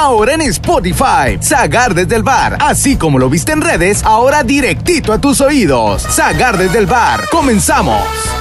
ahora en Spotify. Zagar desde el bar, así como lo viste en redes, ahora directito a tus oídos. Zagar desde el bar, comenzamos.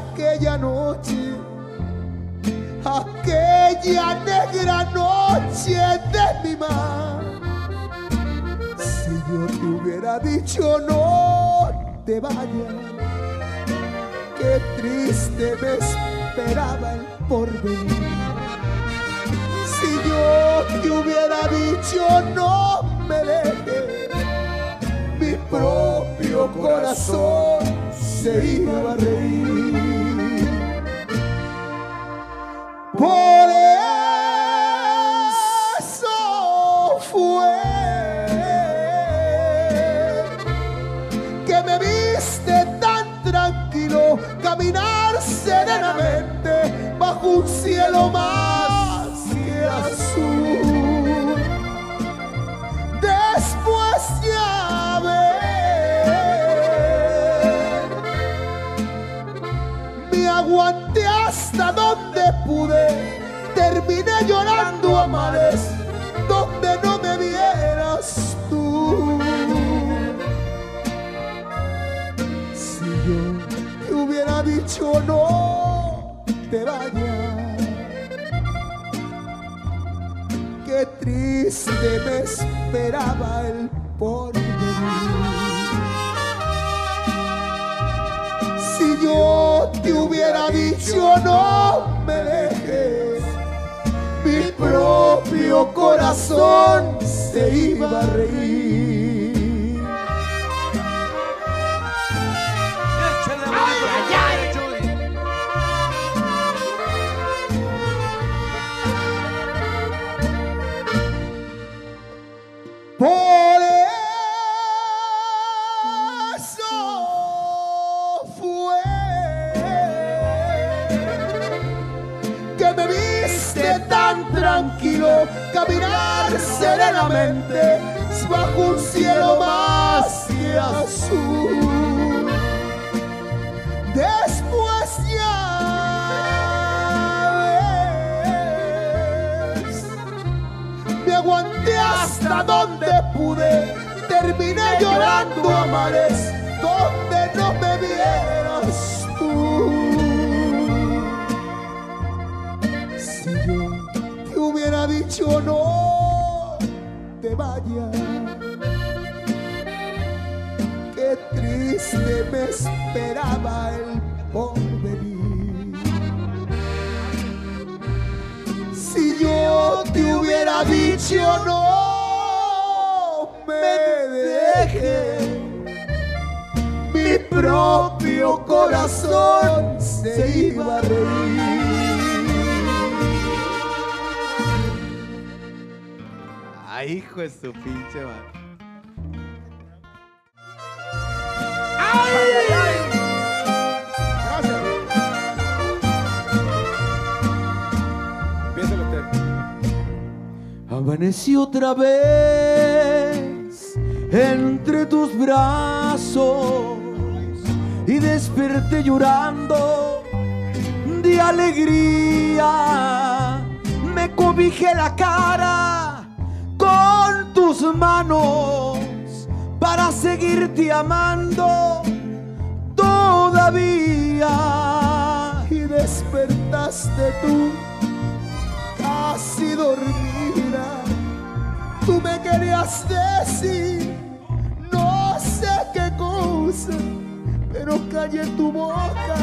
Aquella noche, aquella negra noche de mi mar. Si yo te hubiera dicho no te vayas, qué triste me esperaba el porvenir. Si yo te hubiera dicho no me dejes, mi propio corazón se iba a reír. Por triste me esperaba el porvenir. Si yo te hubiera dicho no me dejes, mi propio corazón se iba a reír. Por eso fue que me viste tan tranquilo caminar serenamente bajo un cielo más que azul. Después ya ves me aguanté hasta donde pude, terminé llorando a mares donde no me vieras tú. Si yo te hubiera dicho no te vayas, qué triste me esperaba el porvenir. Si yo te hubiera dicho no propio corazón se iba a reír. Ay, hijo de su pinche madre. Usted. Amanecí otra vez entre tus brazos y desperté llorando de alegría. Me cobijé la cara con tus manos para seguirte amando todavía. Y despertaste tú casi dormida. Tú me querías decir no sé qué cosa, pero callé tu boca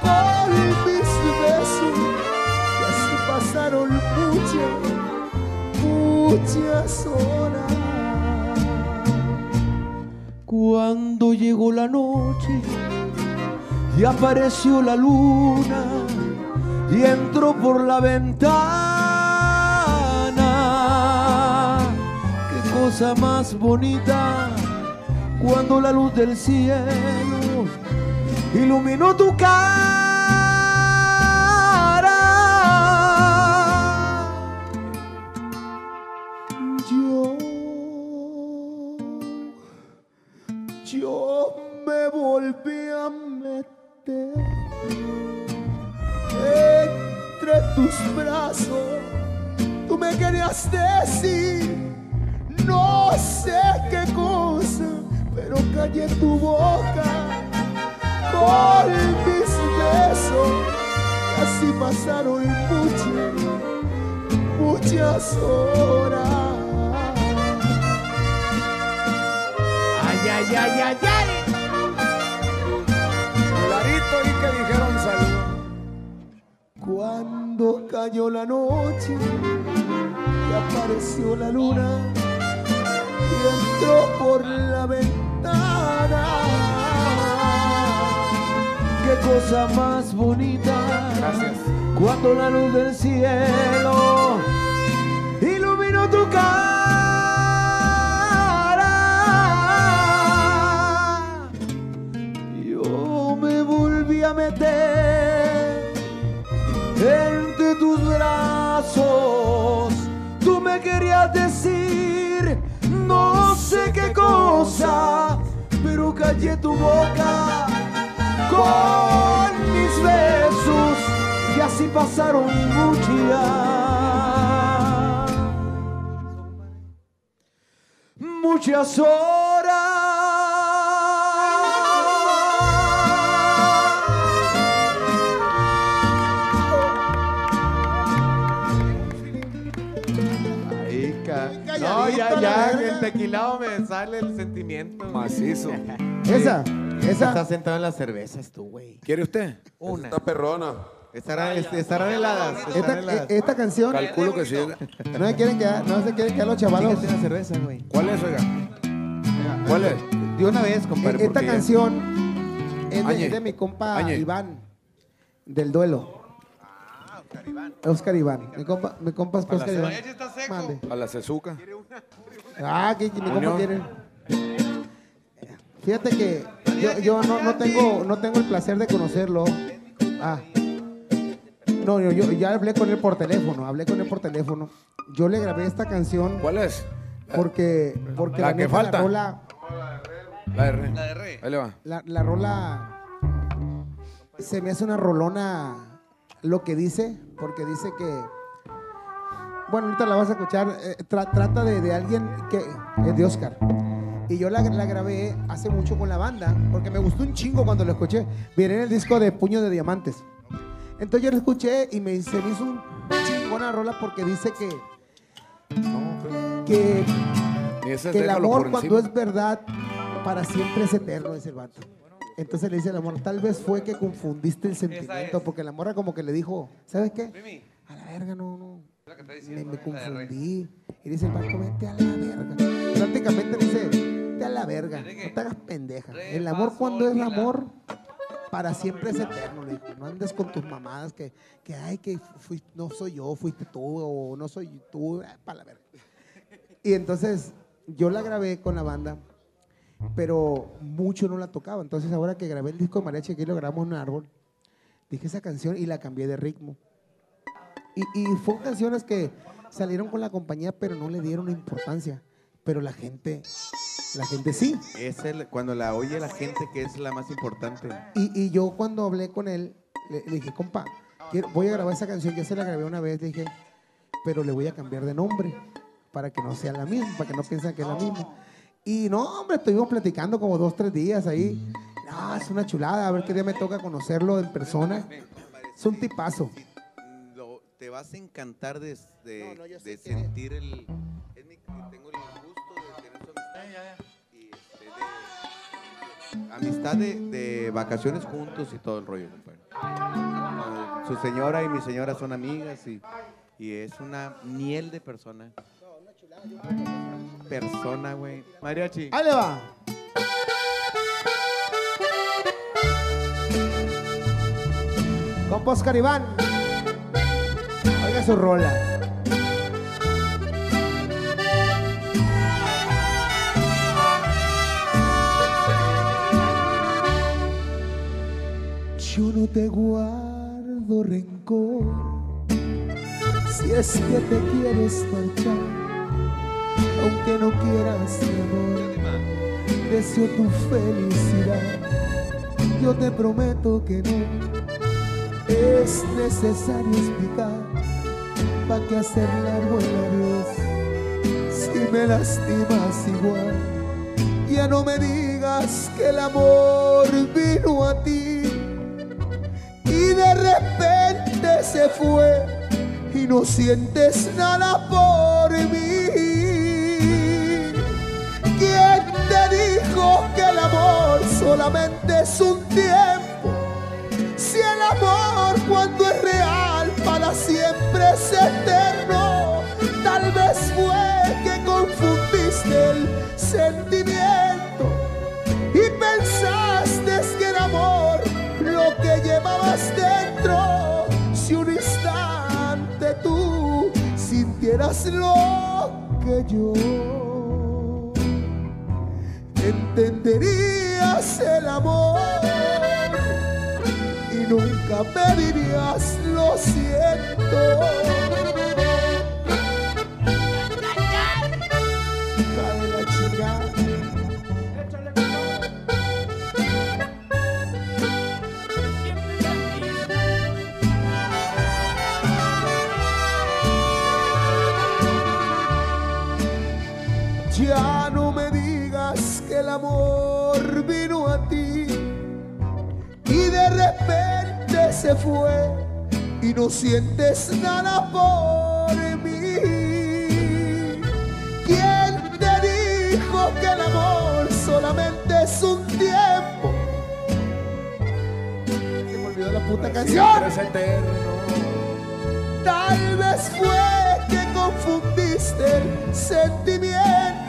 con mis besos. Y así pasaron muchas, muchas horas. Cuando llegó la noche y apareció la luna y entró por la ventana. Qué cosa más bonita cuando la luz del cielo iluminó tu cara. Decir no sé qué cosa, pero callé tu boca con mis besos y así pasaron muchas, muchas horas. Ya, verga. el tequilado me sale el sentimiento. Macizo. Esa, Estás esa. sentado en las cervezas tú, güey. ¿Quiere usted? Una. Está perrona. Estarán, est- estarán heladas. Esta, Estarán heladas. e- esta canción Calculo que sí. no se quieren quedar, no se quieren quedar los chavalos. Cerveza, güey. ¿Cuál es, oiga? ¿Cuál es? De una vez, compadre. Esta porque ya- canción es de, Añe. es de mi compa Añe. Iván, del duelo. Oscar Iván. Mi compa, mi compa es Oscar Iván. Mande. A la Cezuca. Ah, que que mi compa quiere. Fíjate que yo, yo no, no tengo, no tengo el placer de conocerlo. Ah. No, yo, yo ya hablé con él por teléfono, hablé con él por teléfono. Yo le grabé esta canción ¿Cuál es? porque, porque La que neta, falta. La rola, La R. La de R. Ahí le va. la, la rola se me hace una rolona lo que dice, porque dice que, bueno, ahorita la vas a escuchar, eh, tra- trata de, de alguien que es de Oscar. Y yo la, la grabé hace mucho con la banda, porque me gustó un chingo cuando lo escuché. Viene en el disco de Puño de Diamantes. Entonces yo lo escuché y me, se me hizo un chingona rola porque dice que, que que el amor cuando es verdad para siempre es eterno, dice el vato. Entonces le dice el amor, tal vez fue que confundiste el sentimiento, porque la morra como que le dijo, ¿sabes qué? A la verga, no, no. Me, me confundí. Y dice el vete a la verga. Prácticamente le dice, vete a la verga, no te hagas pendeja. El amor cuando es amor, para siempre es eterno, le dijo. No andes con tus mamadas que, que ay, que fui- no soy yo, fuiste tú, o no soy tú, para la verga. Y entonces yo la grabé con la banda, pero mucho no la tocaba. Entonces ahora que grabé el disco de Mariachi, aquí lo grabamos en un árbol, dije esa canción y la cambié de ritmo. Y, y fueron canciones que salieron con la compañía, pero no le dieron importancia. Pero la gente, la gente sí. Es el, cuando la oye la gente que es la más importante. Y, y yo cuando hablé con él, le, le dije, compa, quiero- voy a grabar esa canción, ya se la grabé una vez, le dije, pero le voy a cambiar de nombre para que no sea la misma, para que no piensen que es la misma. Y no, hombre, estuvimos platicando como dos, tres días ahí. No, es una chulada, a ver qué día me toca conocerlo en persona. Es un tipazo. Lo- te vas a encantar de, No, no, yo que- sentir el. es mi- tengo el gusto de tener su amistad. Y este, de- amistad de, de vacaciones juntos y todo el rollo, compadre. Su señora y mi señora son amigas y, y es una miel de persona. Persona, güey. Mariachi. Ahí le va. compa Oscar. Oiga su rola. Yo no te guardo rencor si es que te quieres marchar, aunque no quieras mi amor, deseo tu felicidad. Yo te prometo que no es necesario explicar para que hacer largo el adiós si me lastimas igual. Ya no me digas que el amor vino a ti y de repente se fue y no sientes nada por mí. Amor solamente es un tiempo? Si el amor cuando es real para siempre es eterno, tal vez fue que confundiste el sentimiento y pensaste que el amor lo que llevabas dentro, si un instante tú sintieras lo que yo, entenderías el amor y nunca me dirías lo siento. Ya no me que el amor vino a ti y de repente se fue y no sientes nada por mí. ¿Quién te dijo que el amor solamente es un tiempo? Se me olvidó la puta canción. Es. Tal vez fue que confundiste el sentimiento.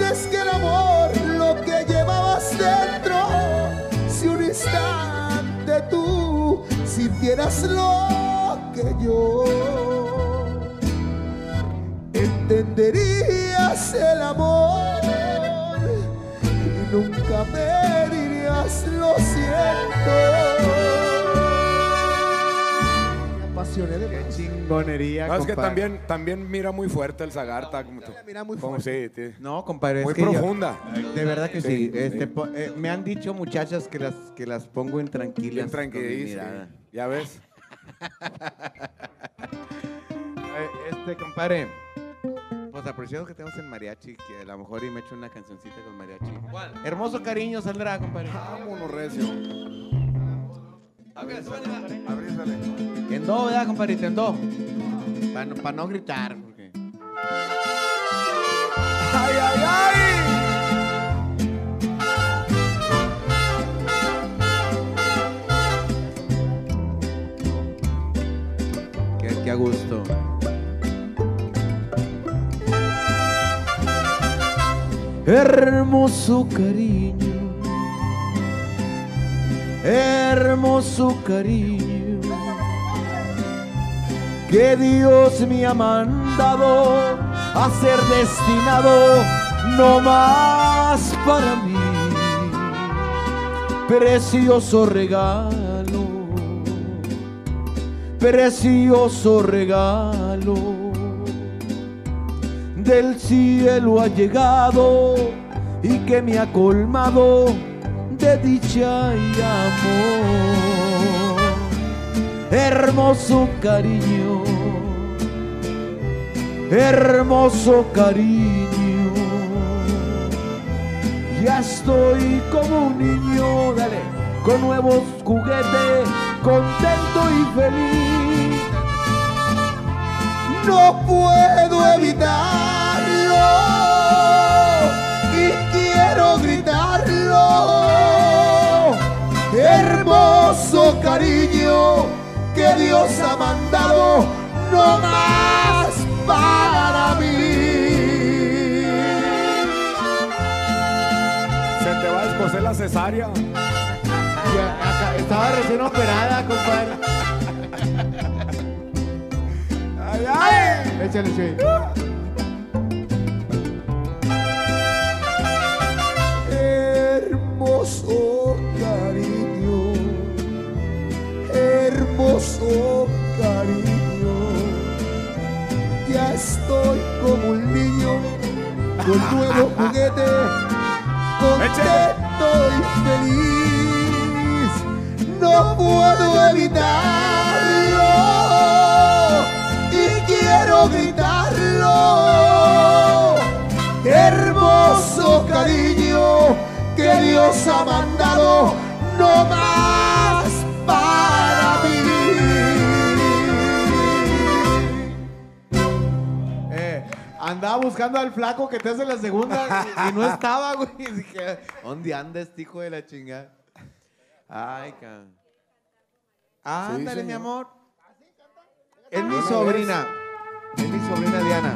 Pensaste que el amor lo que llevabas dentro, si un instante tú sintieras lo que yo, entenderías el amor y nunca me dirías lo siento. Me apasioné de chingonería, No, es que compadre. también, también mira muy fuerte el Zagar. está como, mira muy como fuerte. sí, sí. No, compadre, Muy es que yo- profunda. de verdad que sí. Sí, Este, po- eh, me han dicho muchachas que las que las pongo en tranquilas. Bien con mi tranquilísimo. mirada. Ya ves. Eh, Este, compadre. Pues apreciado que tenemos el mariachi, que a lo mejor y me echo una cancioncita con mariachi. ¿Cuál? Hermoso cariño saldrá, compadre. Vámonos, recio. Abrízale. En do, ¿verdad, compadrito? En do. Para no, pa' no gritar. Porque... ¡Ay, ay, ay! Qué, qué a gusto. Hermoso cariño, hermoso cariño, que Dios me ha mandado a ser destinado no más para mí. Precioso regalo, precioso regalo del cielo ha llegado y que me ha colmado de dicha y amor. Hermoso cariño, hermoso cariño. Ya estoy como un niño, con nuevos juguetes, contento y feliz no puedo evitarlo y quiero gritarlo. Hermoso cariño que Dios ha mandado no más para mí. Se te va a descoser la cesárea. Acá- Estaba recién operada, compadre. ¡Ay, ay! Échale, Chuy. Estoy como un niño con nuevo juguete, contento y feliz. No puedo evitarlo y quiero gritarlo. Hermoso cariño que Dios ha mandado no más andaba buscando al flaco que te hace la segunda y, y no estaba, güey. Y dije, ¿dónde anda este hijo de la chingada? Ay, cabrón. Ándale, mi amor. Es mi sobrina. Es mi sobrina Diana.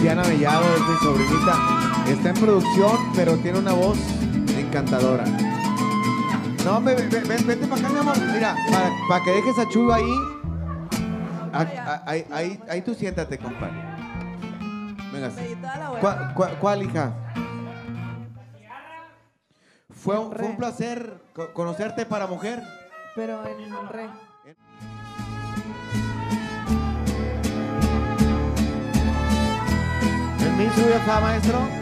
Diana Mellado es mi sobrinita. Está en producción, pero tiene una voz encantadora. No, ve- ve- ve- vente para acá, mi amor. Mira, para, para que dejes a Chuyo ahí. A- a- Ahí, ahí, ahí tú siéntate, compadre. Venga. ¿Cuál, cuál- cuál, hija? Fue un, fue un placer co- conocerte para mujer. Pero en re. ¿Permiso, vieja maestro?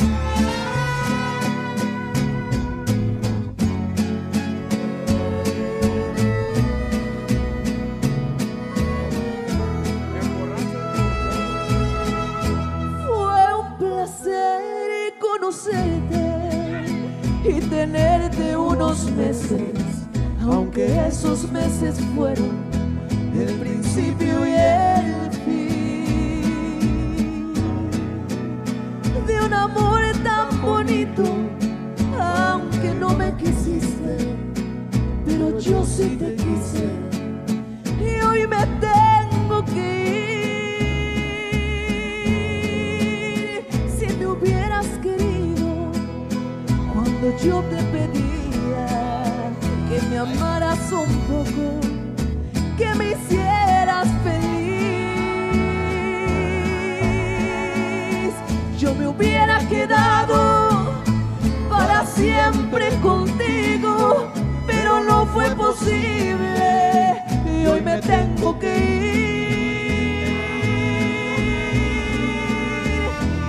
Conocerte y tenerte unos meses, aunque esos meses fueron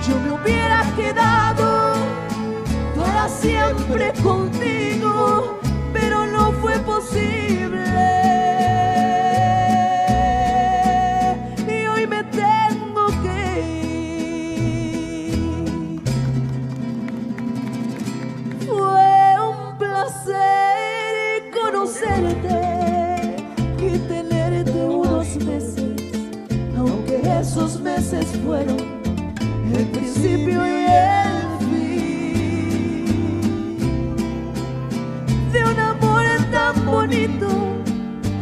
Yo me hubiera quedado para siempre contigo, fueron el principio y el fin de un amor tan bonito,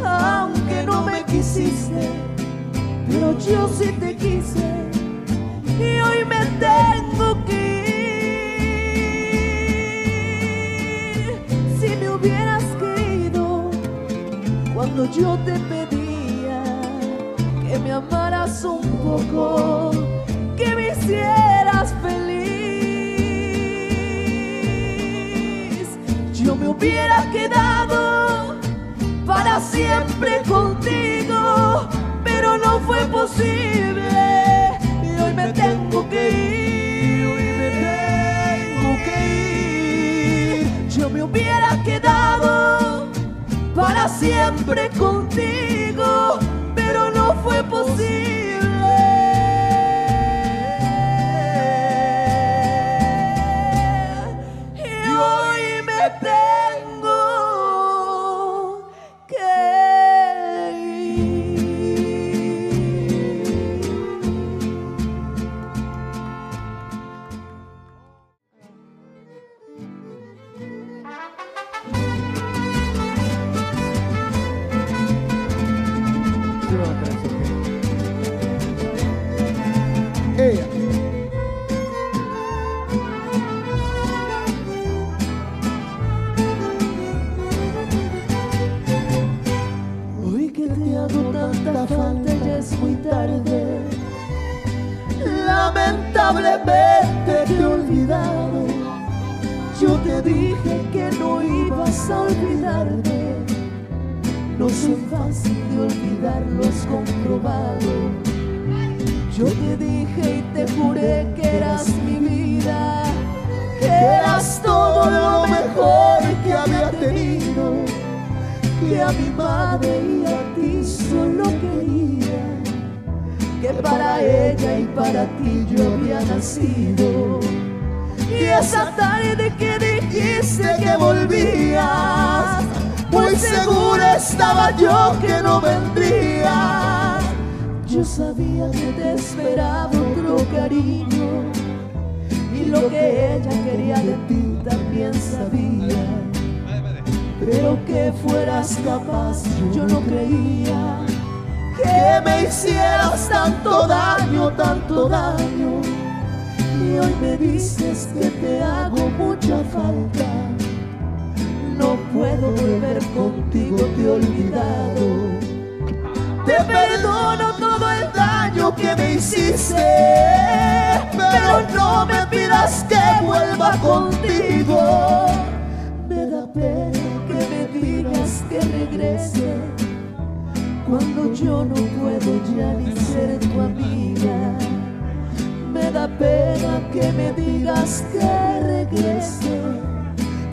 aunque no me quisiste, pero yo sí te quise y hoy me tengo que ir. Si me hubieras querido cuando yo te pedía que me amaras un poco, que me hicieras feliz, yo me hubiera quedado para siempre contigo, pero no fue posible y hoy me tengo que ir, hoy me tengo que ir. Yo me hubiera quedado para siempre contigo, pero no fue posible. Que fueras capaz, yo no creía que me hicieras tanto daño, tanto daño. Y hoy me dices que te hago mucha falta. No puedo volver contigo, te he olvidado. Te perdono todo el daño que me hiciste, pero no me pidas que vuelva contigo. Me da pena que regrese cuando yo no puedo ya ni ser tu amiga. Me da pena que me digas que regrese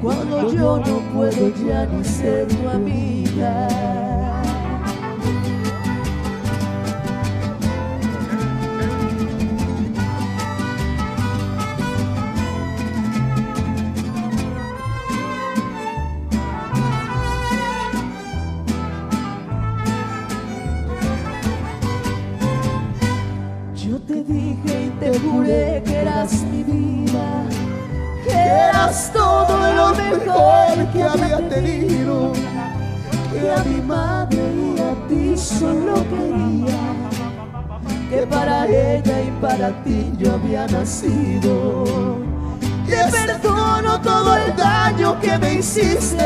cuando yo no puedo ya ni ser tu amiga. Juré que eras mi vida, que eras todo lo mejor que había tenido, que a mi madre y a ti solo quería, que para ella y para ti yo había nacido. Te perdono todo el daño que me hiciste,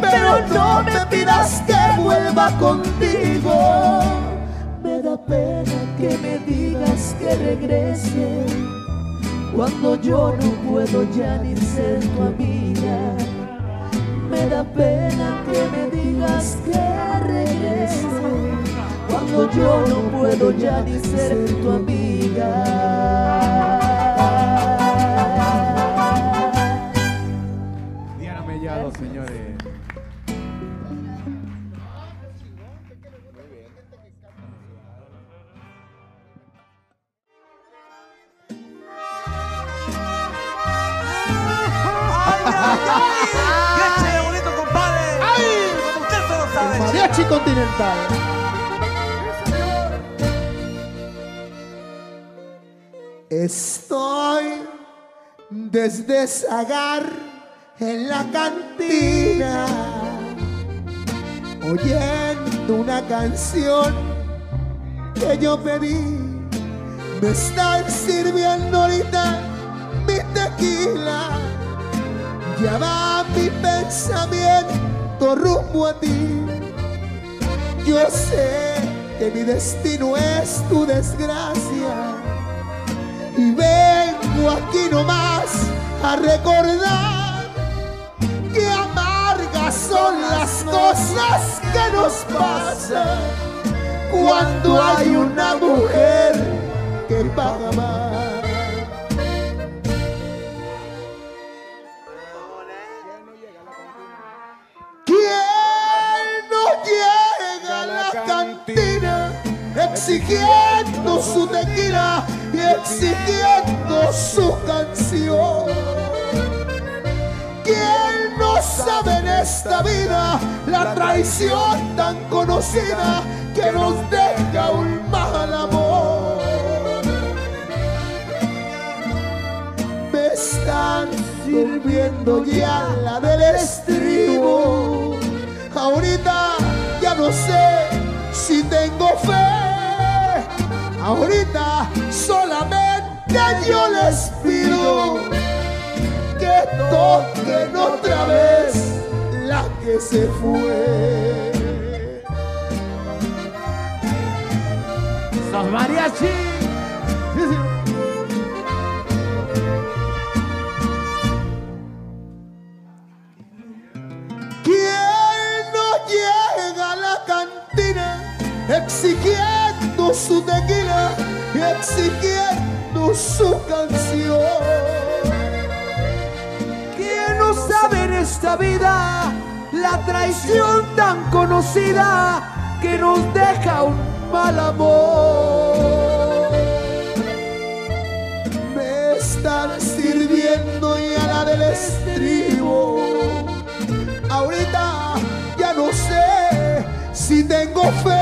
pero no me pidas que vuelva contigo. Me da pena que me digas que regrese cuando yo no puedo ya ni ser tu amiga. Me da pena que me digas que regrese cuando yo no puedo ya ni ser tu amiga. Continental. Estoy desde Zagar en la cantina oyendo una canción que yo pedí. Me están sirviendo ahorita mi tequila. Ya va mi pensamiento rumbo a ti. Yo sé que mi destino es tu desgracia. Y vengo aquí nomás a recordar que amargas son las cosas que nos pasan cuando hay una mujer que paga más. Y exigiendo su canción? ¿Quién no sabe en esta vida la traición tan conocida que nos deja un mal amor? Me están sirviendo ya la del estribo. Ahorita ya no sé si tengo fe. Ahorita solamente yo les pido que toquen otra vez la que se fue. ¡Sos mariachi! su tequila y exigiendo su canción. ¿Quién no sabe en esta vida la traición tan conocida que nos deja un mal amor? Me están sirviendo ya la del estribo. Ahorita ya no sé si tengo fe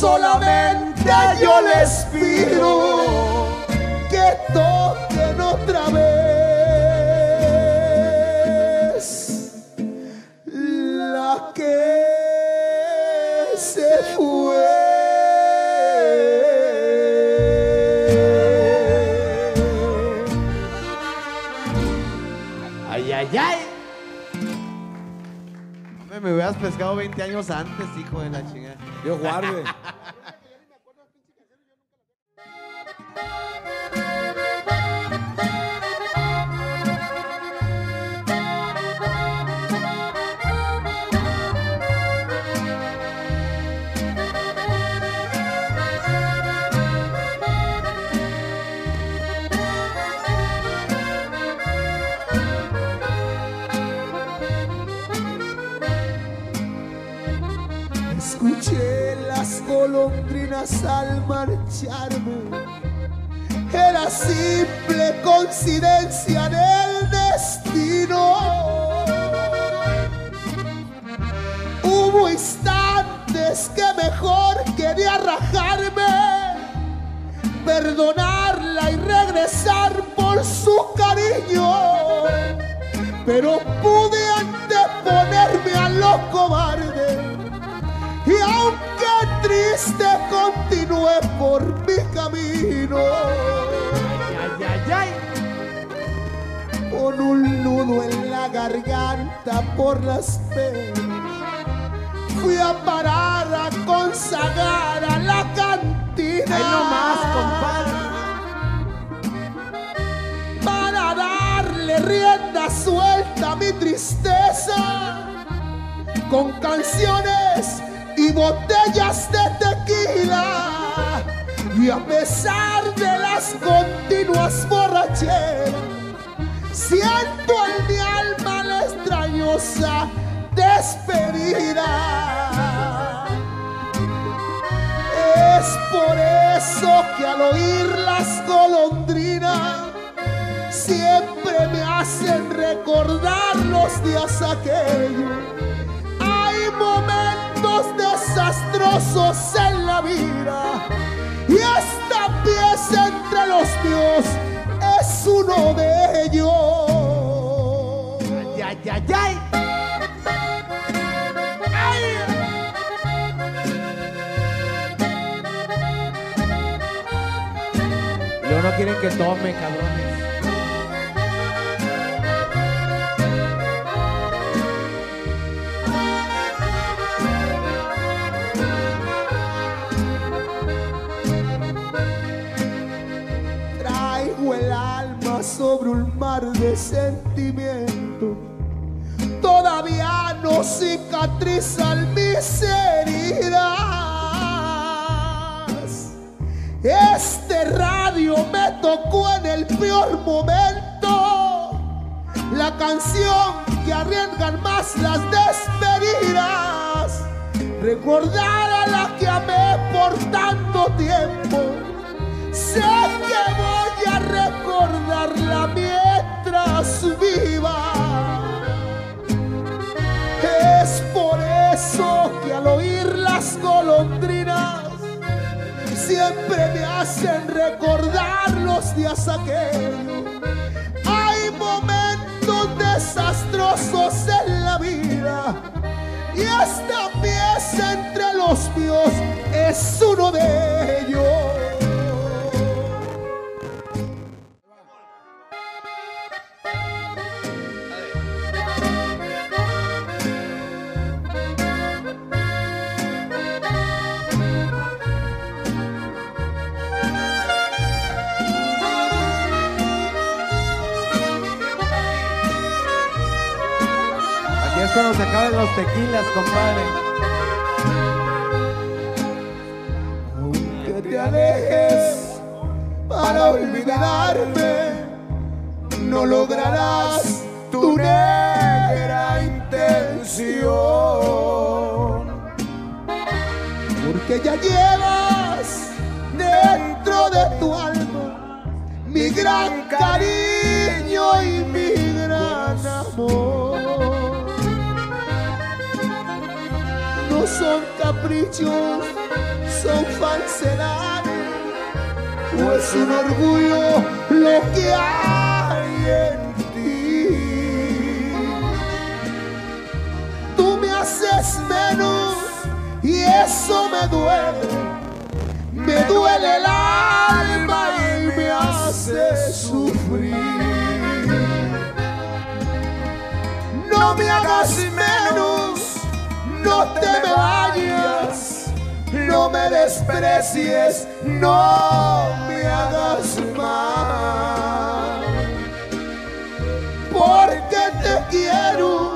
solamente yo les pido que toquen otra vez la que se fue. Ay, ay, ay. Me hubieras pescado 20 años antes, hijo de la chingada. Dios guarde. al marcharme. Era simple coincidencia del destino. Hubo instantes que mejor quería rajarme, perdonarla y regresar por su cariño. Pero pude anteponerme a lo cobarde. Triste continué por mi camino. Ay, ay, ay. Con un nudo en la garganta por las penas. Fui a parar a consagrar a la cantina. Ahí nomás, compadre. Para darle rienda suelta a mi tristeza. Con canciones botellas de tequila. Y a pesar de las continuas borracheras, siento en mi alma la extrañosa despedida. Es por eso que al oír las golondrinas siempre me hacen recordar los días aquellos. Hay momentos desastrosos en la vida y esta pieza entre los míos es uno de ellos. Ay, ay, ay, ay. Luego no quieren que tome, cabrones. Sobre un mar de sentimientos. Todavía no cicatrizan mis heridas. Este radio me tocó en el peor momento. La canción que arriesgan más las despedidas. Recordar a la que amé por tanto tiempo. Sé que voy a recordarla mientras viva. Es por eso que al oír las golondrinas siempre me hacen recordar los días aquellos. Hay momentos desastrosos en la vida y esta pieza entre los míos es uno de ellos. Cuando se acaban los tequilas, compadre. te alejes para olvidarme, no lograrás tu negra intención. Porque ya llevas dentro de tu alma mi gran cariño y mi gran amor. Son caprichos, son falsedades, o es un orgullo lo que hay en ti. Tú me haces menos y eso me duele. Me duele el alma y me hace sufrir. No me hagas menos, no te me vayas, no me desprecies, no me hagas mal. Porque te quiero,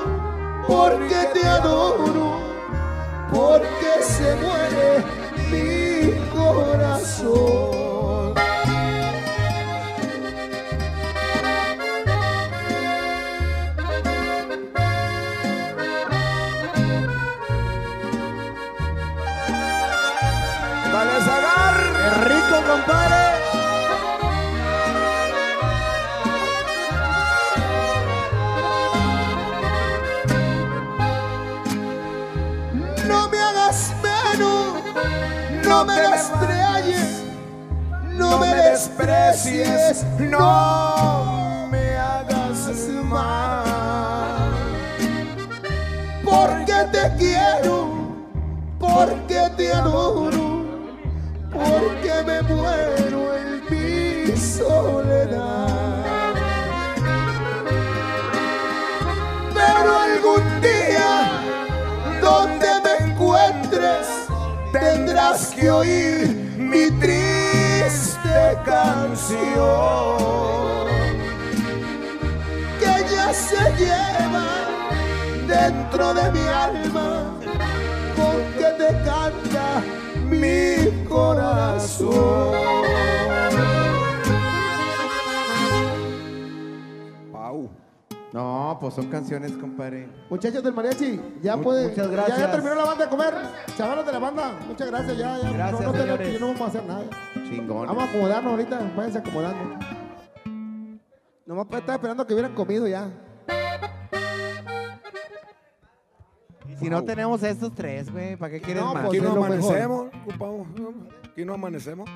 corazón. Pau. No, pues son canciones, compadre. Muchachos del mariachi, ya Mu- puede. muchas Ya, gracias. ya terminó la banda de comer. Chavalos de la banda, muchas gracias. Ya, ya. Gracias, no, no, señores. no vamos a hacer nada. Chingón. Vamos a acomodarnos ahorita, váyanse acomodando. Nomás para estar esperando que hubieran comido ya. Si no tenemos estos tres, güey, ¿para qué quieres No, más? pues, Aquí no amanecemos, ocupamos. Aquí no amanecemos.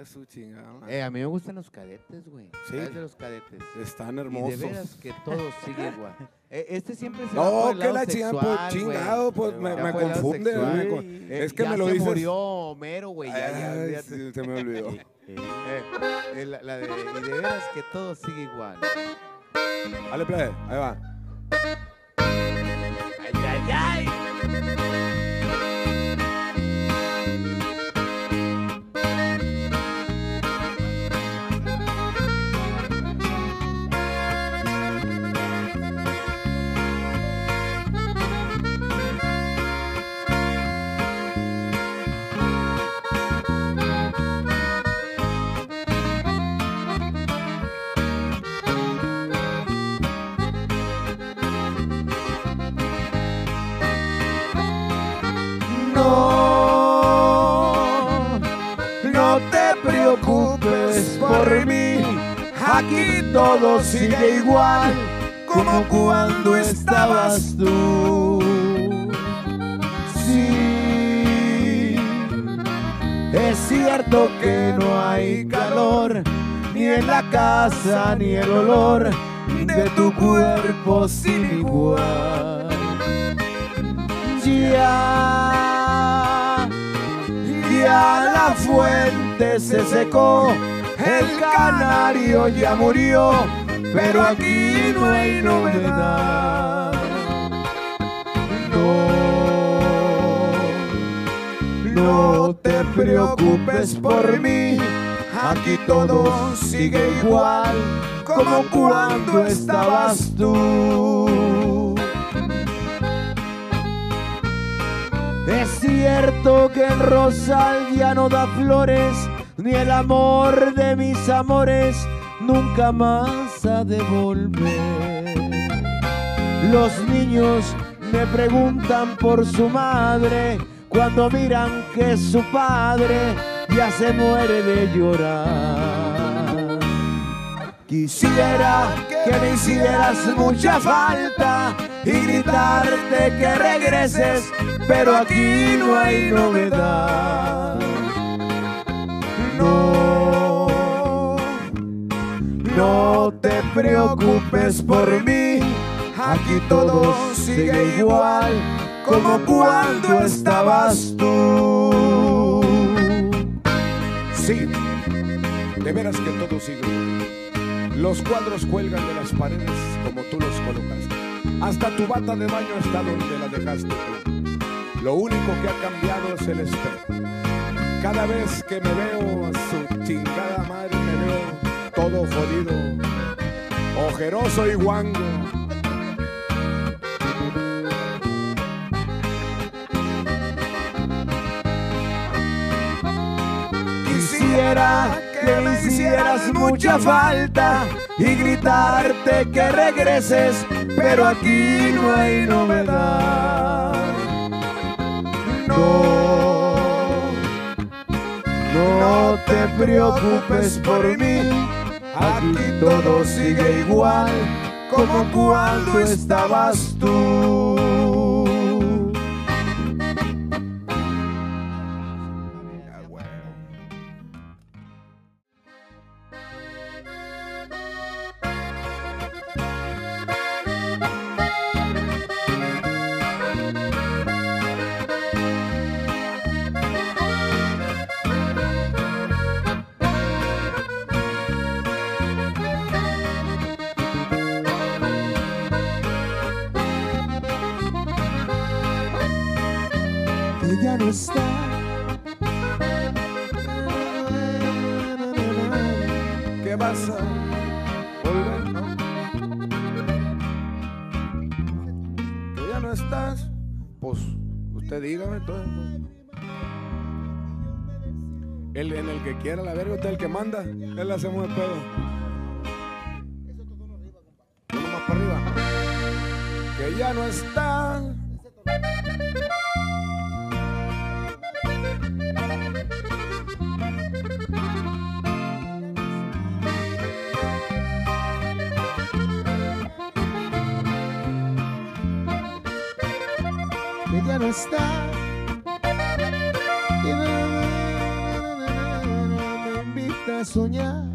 Es su chingada. Eh, a mí me gustan los cadetes, güey. Sí. ¿Sabes de los cadetes? Están Y de hermosos. veras que todo sigue igual. Eh, este siempre se No, que la chingada, pues chingado, pues me, me confunde. sexual. me Eh, es que ya me lo se dices. murió Homero, güey. Ya, ya, sí, se me olvidó. Eh, eh, la, la de, y de veras que todo sigue igual. Dale, play, ahí va. Ay, ay, ay. Aquí todo sigue igual como cuando estabas tú. Sí, es cierto que no hay calor ni en la casa ni el olor de tu cuerpo sin igual. Ya, ya la fuente se secó, canario ya murió, pero aquí no hay novedad. No, no te preocupes por mí, aquí todo sigue igual como cuando estabas tú. Es cierto que el rosal ya no da flores, ni el amor de mis amores nunca más ha de volver. Los niños me preguntan por su madre cuando miran que su padre ya se muere de llorar. Quisiera que me hicieras mucha falta y gritarte que regreses, pero aquí no hay novedad. No, no te preocupes por mí, aquí todo sigue igual como cuando estabas tú. Sí, de veras que todo sigue. Los cuadros cuelgan de las paredes como tú los colocaste. Hasta tu bata de baño está donde la dejaste tú. Lo único que ha cambiado es el espejo. Cada vez que me veo a su chingada madre, me veo todo jodido, ojeroso y guango. Que me hicieras mucha falta y gritarte que regreses, pero aquí no hay novedad. No, no te preocupes por mí, aquí todo sigue igual. como cuando estabas tú. Quiera la verga, usted el que manda. Él hacemos el pedo. Uno más para arriba. Que ya no está. que ya no está. Soñar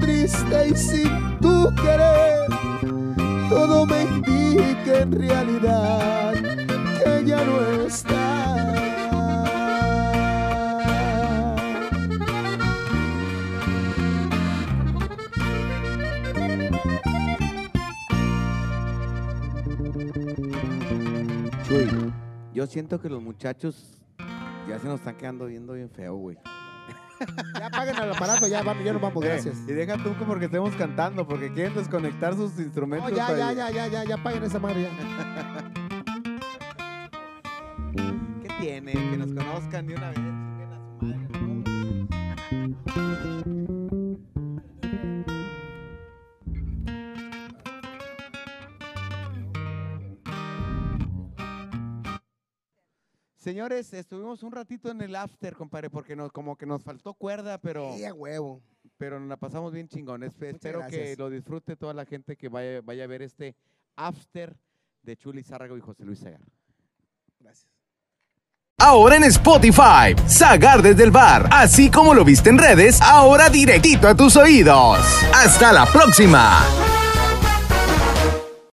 triste y sin tu querer. Todo me indica en realidad que ya no estás. Chuy, yo siento que los muchachos ya se nos están quedando viendo bien feo, güey. Ya paguen el aparato, ya, vamos, ya nos vamos, gracias. Y deja tú que porque estemos cantando, porque quieren desconectar sus instrumentos. No, ya, ya, ya, ya, ya, ya paguen esa madre ya. ¿Qué tiene? Que nos conozcan de una vez. chinguen a su madre, Señores, estuvimos un ratito en el after, compadre, porque nos, como que nos faltó cuerda, pero, Sí, a huevo. pero nos la pasamos bien chingón. Es- espero que lo disfrute toda la gente que vaya, vaya a ver este after de Chuli Zárraga y José Luis Segar. Gracias. Ahora en Spotify, Sagar desde el bar, así como lo viste en redes, ahora directito a tus oídos. Hasta la próxima.